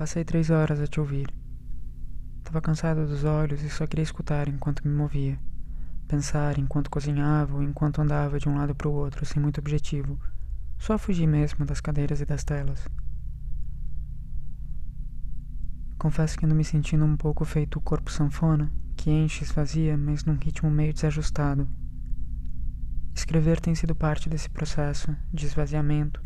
Passei três horas a te ouvir. Tava cansado dos olhos e só queria escutar enquanto me movia. Pensar enquanto cozinhava ou enquanto andava de um lado para o outro, sem muito objetivo. Só fugir mesmo das cadeiras e das telas. Confesso que ando me sentindo um pouco feito o corpo sanfona, que enche e esvazia, mas num ritmo meio desajustado. Escrever tem sido parte desse processo de esvaziamento,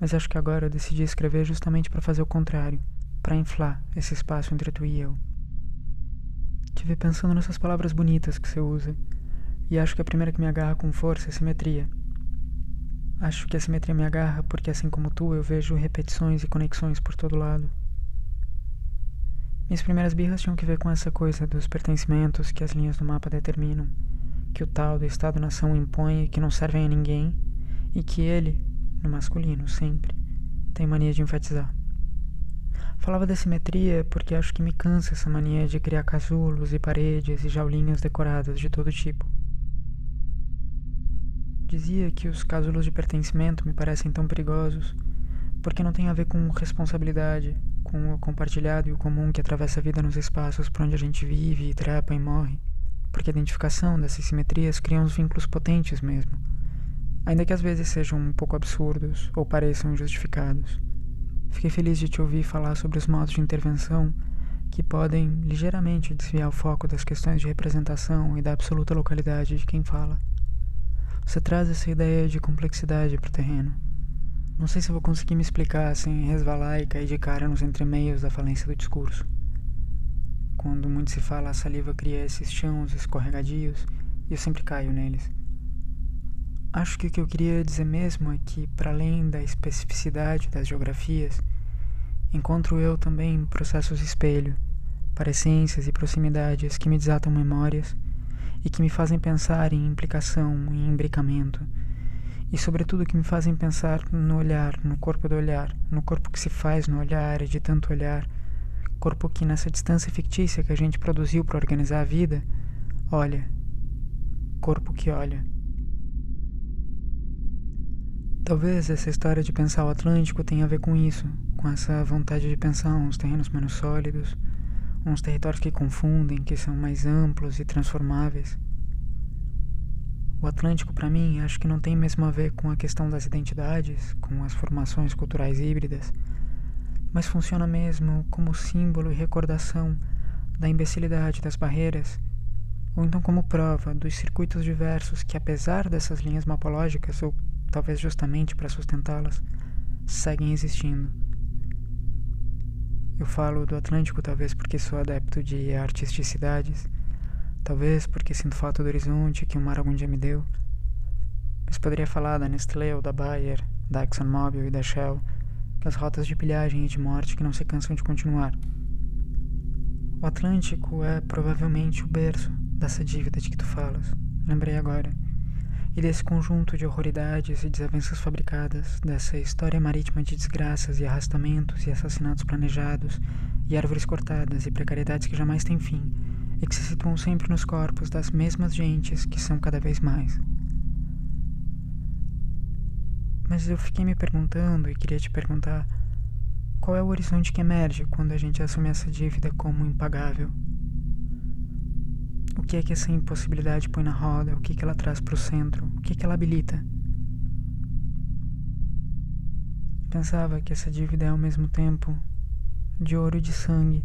mas acho que agora eu decidi escrever justamente para fazer o contrário, para inflar esse espaço entre tu e eu. Tive pensando nessas palavras bonitas que você usa, e acho que a primeira que me agarra com força é simetria. Acho que a simetria me agarra porque, assim como tu, eu vejo repetições e conexões por todo lado. Minhas primeiras birras tinham que ver com essa coisa dos pertencimentos que as linhas do mapa determinam, que o tal do Estado-nação impõe e que não servem a ninguém, e que ele, no masculino, sempre, tem mania de enfatizar. Falava da simetria porque acho que me cansa essa mania de criar casulos e paredes e jaulinhas decoradas de todo tipo. Dizia que os casulos de pertencimento me parecem tão perigosos porque não tem a ver com responsabilidade, com o compartilhado e o comum que atravessa a vida nos espaços por onde a gente vive trepa e morre. Porque a identificação dessas simetrias cria uns vínculos potentes mesmo, ainda que às vezes sejam um pouco absurdos ou pareçam injustificados. Fiquei feliz de te ouvir falar sobre os modos de intervenção que podem ligeiramente desviar o foco das questões de representação e da absoluta localidade de quem fala. Você traz essa ideia de complexidade para o terreno. Não sei se vou conseguir me explicar sem resvalar e cair de cara nos entremeios da falência do discurso. Quando muito se fala, a saliva cria esses chãos escorregadios e eu sempre caio neles. Acho que o que eu queria dizer mesmo é que, para além da especificidade das geografias, encontro eu também processos espelho, parecências e proximidades que me desatam memórias e que me fazem pensar em implicação, em imbricamento e, sobretudo, que me fazem pensar no olhar, no corpo do olhar, no corpo que se faz no olhar e de tanto olhar, corpo que, nessa distância fictícia que a gente produziu para organizar a vida, olha, corpo que olha. Talvez essa história de pensar o Atlântico tenha a ver com isso, com essa vontade de pensar uns terrenos menos sólidos, uns territórios que confundem, que são mais amplos e transformáveis. O Atlântico, para mim, acho que não tem mesmo a ver com a questão das identidades, com as formações culturais híbridas, mas funciona mesmo como símbolo e recordação da imbecilidade das barreiras, ou então como prova dos circuitos diversos que, apesar dessas linhas mapológicas, ou talvez justamente para sustentá-las, seguem existindo. Eu falo do Atlântico talvez porque sou adepto de artisticidades Talvez porque sinto falta do horizonte que o mar algum dia me deu. Mas poderia falar da Nestlé ou da Bayer, da ExxonMobil e da Shell, das rotas de pilhagem e de morte que não se cansam de continuar. O Atlântico é provavelmente o berço dessa dívida de que tu falas, lembrei agora, e desse conjunto de horroridades e desavenças fabricadas, dessa história marítima de desgraças e arrastamentos e assassinatos planejados, e árvores cortadas e precariedades que jamais têm fim e que se situam sempre nos corpos das mesmas gentes que são cada vez mais. Mas eu fiquei me perguntando e queria te perguntar qual é o horizonte que emerge quando a gente assume essa dívida como impagável? O que é que essa impossibilidade põe na roda? O que, que ela traz para o centro? O que, que ela habilita? Pensava que essa dívida é ao mesmo tempo de ouro e de sangue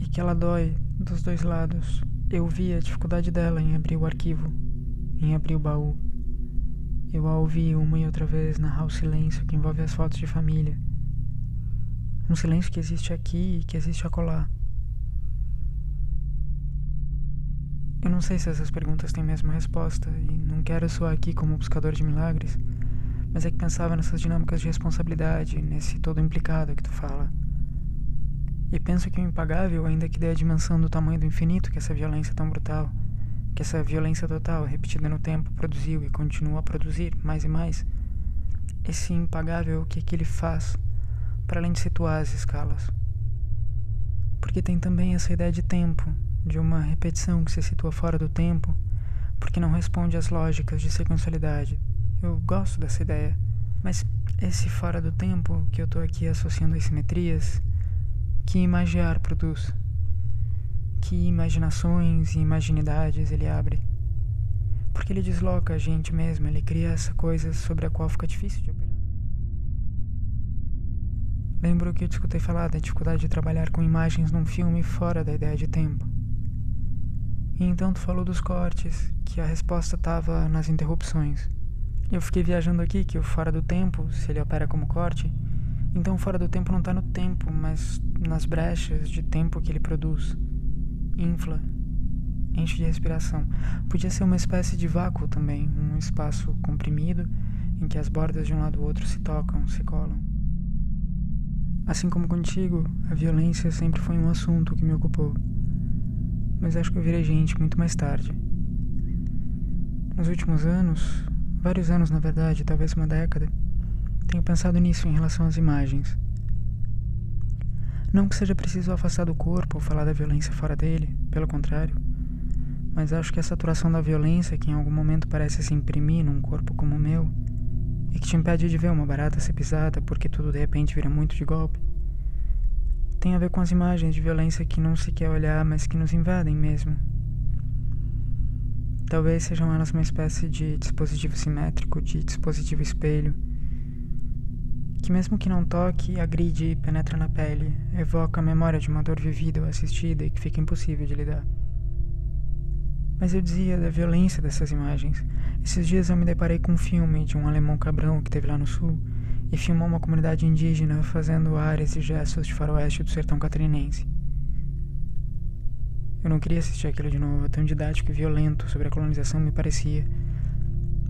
e que ela dói dos dois lados. Eu vi a dificuldade dela em abrir o arquivo, em abrir o baú. Eu a ouvi uma e outra vez narrar o silêncio que envolve as fotos de família. Um silêncio que existe aqui e que existe acolá. Eu não sei se essas perguntas têm mesmo resposta e não quero soar aqui como buscador de milagres, mas é que pensava nessas dinâmicas de responsabilidade, nesse todo implicado que tu fala. E penso que o impagável ainda que dê a dimensão do tamanho do infinito que essa violência tão brutal, que essa violência total, repetida no tempo, produziu e continua a produzir mais e mais, esse impagável o que, é que ele faz, para além de situar as escalas. Porque tem também essa ideia de tempo, de uma repetição que se situa fora do tempo, porque não responde às lógicas de sequencialidade. Eu gosto dessa ideia. Mas esse fora do tempo que eu tô aqui associando às simetrias, que imagiar produz? Que imaginações e imaginidades ele abre? Porque ele desloca a gente mesmo, ele cria essa coisa sobre a qual fica difícil de operar. Lembro que eu te escutei falar da dificuldade de trabalhar com imagens num filme fora da ideia de tempo. E então tu falou dos cortes, que a resposta estava nas interrupções. Eu fiquei viajando aqui que o fora do tempo, se ele opera como corte, então fora do tempo não está no tempo, mas nas brechas de tempo que ele produz. Infla, enche de respiração. Podia ser uma espécie de vácuo também, um espaço comprimido em que as bordas de um lado do outro se tocam, se colam. Assim como contigo, a violência sempre foi um assunto que me ocupou. Mas acho que eu virei gente muito mais tarde. Nos últimos anos, vários anos na verdade, talvez uma década, tenho pensado nisso em relação às imagens. Não que seja preciso afastar do corpo ou falar da violência fora dele, pelo contrário mas acho que a saturação da violência que em algum momento parece se imprimir num corpo como o meu e que te impede de ver uma barata ser pisada porque tudo de repente vira muito de golpe tem a ver com as imagens de violência que não se quer olhar, mas que nos invadem mesmo. Talvez sejam elas uma espécie de dispositivo simétrico, de dispositivo espelho, que mesmo que não toque, agride e penetra na pele, evoca a memória de uma dor vivida ou assistida e que fica impossível de lidar. Mas eu dizia da violência dessas imagens. Esses dias eu me deparei com um filme de um alemão cabrão que teve lá no sul e filmou uma comunidade indígena fazendo áreas e gestos de faroeste do sertão catarinense. Eu não queria assistir aquilo de novo, tão didático e violento sobre a colonização me parecia.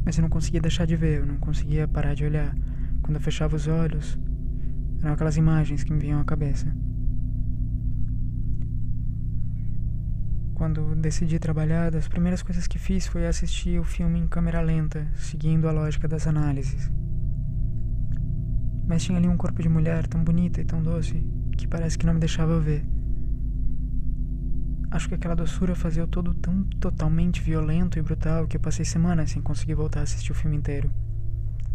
Mas eu não conseguia deixar de ver, eu não conseguia parar de olhar. Quando eu fechava os olhos, eram aquelas imagens que me vinham à cabeça. Quando decidi trabalhar, das primeiras coisas que fiz foi assistir o filme em câmera lenta, seguindo a lógica das análises. Mas tinha ali um corpo de mulher tão bonita e tão doce que parece que não me deixava ver. Acho que aquela doçura fazia o todo tão totalmente violento e brutal que eu passei semanas sem conseguir voltar a assistir o filme inteiro.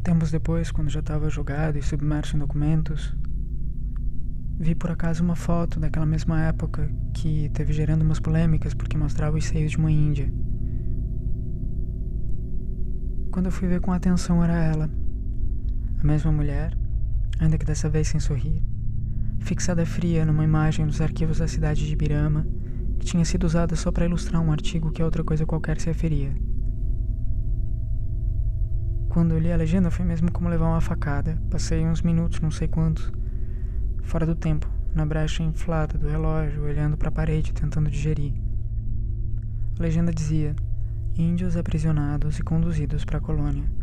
Tempos depois, quando já estava jogado e submerso em documentos, Vi por acaso uma foto daquela mesma época que teve gerando umas polêmicas porque mostrava os seios de uma índia. Quando eu fui ver com atenção era ela, a mesma mulher, ainda que dessa vez sem sorrir, fixada fria numa imagem dos arquivos da cidade de Birama que tinha sido usada só para ilustrar um artigo que a outra coisa qualquer se referia. Quando li a legenda foi mesmo como levar uma facada. Passei uns minutos, não sei quantos, fora do tempo, na brecha inflada do relógio, olhando para a parede, tentando digerir. A legenda dizia: Índios aprisionados e conduzidos para a colônia.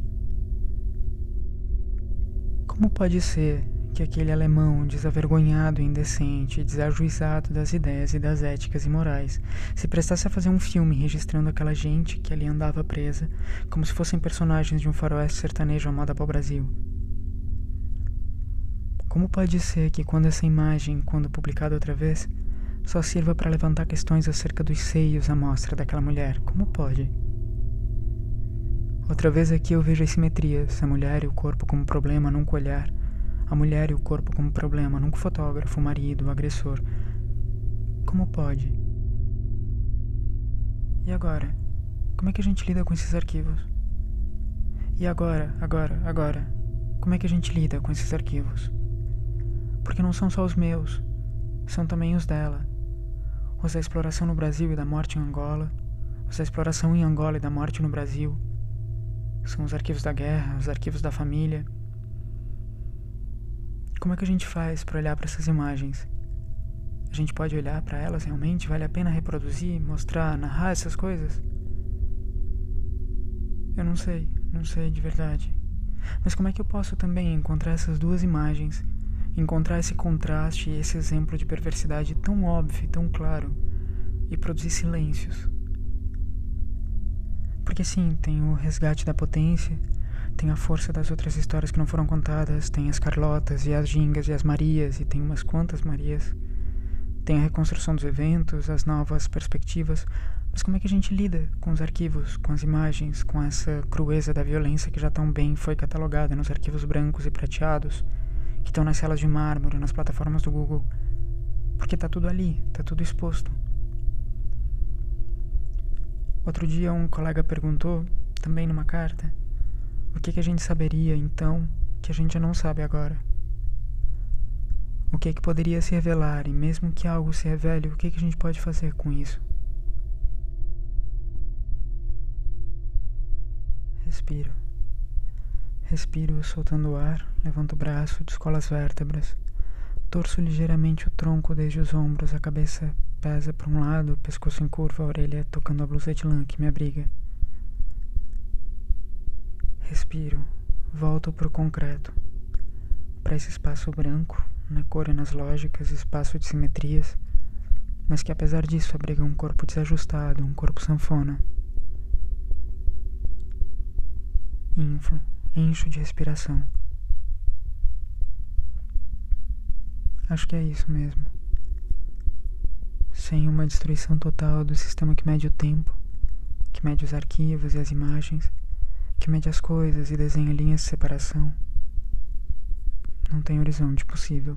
Como pode ser que aquele alemão desavergonhado, indecente, desajuizado das ideias e das éticas e morais, se prestasse a fazer um filme registrando aquela gente que ali andava presa, como se fossem personagens de um faroeste sertanejo amado para o Brasil? Como pode ser que quando essa imagem, quando publicada outra vez, só sirva para levantar questões acerca dos seios à mostra daquela mulher? Como pode? Outra vez aqui eu vejo as simetrias, a mulher e o corpo como problema, nunca olhar, a mulher e o corpo como problema, nunca fotógrafo, marido, agressor. Como pode? E agora? Como é que a gente lida com esses arquivos? E agora, agora, agora? Como é que a gente lida com esses arquivos? porque não são só os meus, são também os dela. Os da exploração no Brasil e da morte em Angola, os da exploração em Angola e da morte no Brasil. São os arquivos da guerra, os arquivos da família. Como é que a gente faz para olhar para essas imagens? A gente pode olhar para elas realmente? Vale a pena reproduzir, mostrar, narrar essas coisas? Eu não sei, não sei de verdade. Mas como é que eu posso também encontrar essas duas imagens encontrar esse contraste e esse exemplo de perversidade tão óbvio tão claro e produzir silêncios. Porque sim, tem o resgate da potência, tem a força das outras histórias que não foram contadas, tem as Carlotas e as Gingas e as Marias, e tem umas quantas Marias. Tem a reconstrução dos eventos, as novas perspectivas, Mas como é que a gente lida com os arquivos, com as imagens, com essa crueza da violência que já tão bem foi catalogada nos arquivos brancos e prateados, que estão nas celas de mármore, nas plataformas do Google? Porque tá tudo ali, tá tudo exposto. Outro dia um colega perguntou, também numa carta, o que, que a gente saberia então que a gente não sabe agora? O que, que poderia se revelar e mesmo que algo se revele, o que, que a gente pode fazer com isso? Respiro. Respiro soltando o ar, levanto o braço, descolo as vértebras. Torço ligeiramente o tronco desde os ombros, a cabeça pesa para um lado, pescoço em curva, a orelha tocando a blusa de lã que me abriga. Respiro, volto para o concreto, para esse espaço branco, na cor e nas lógicas, espaço de simetrias, mas que apesar disso abriga um corpo desajustado, um corpo sanfona. Inflo, encho de respiração. Acho que é isso mesmo. Sem uma destruição total do sistema que mede o tempo, que mede os arquivos e as imagens, que mede as coisas e desenha linhas de separação, não tem horizonte possível.